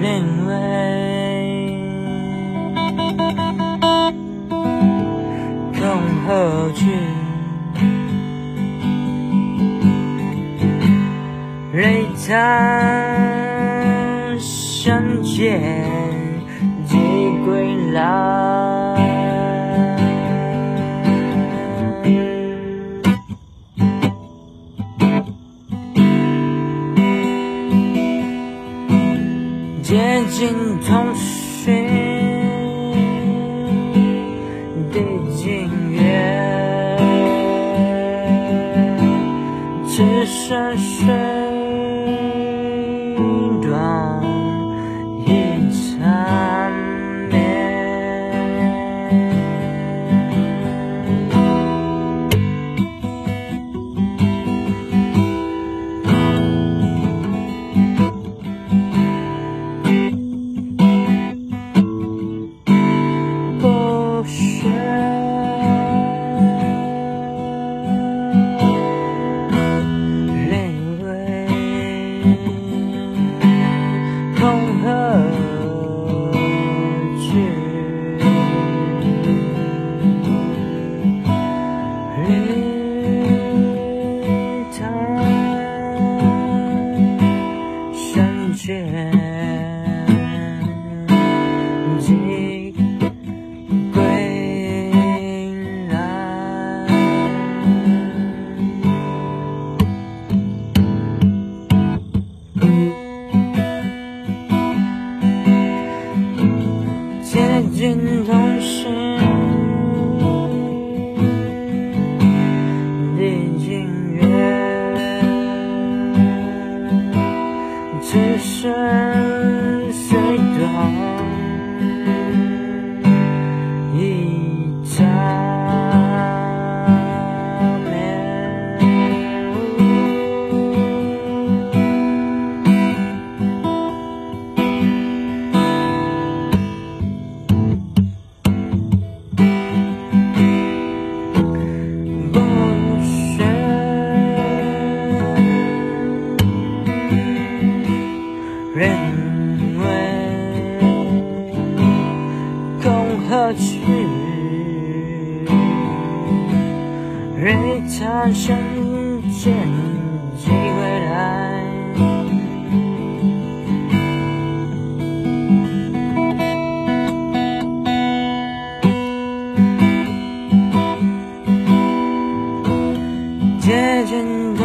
认为从何去？瑞他相见即归来。接近通讯的经验，只剩水短见归来。接近同时只认为从何去？瑞他相见即归来。接近同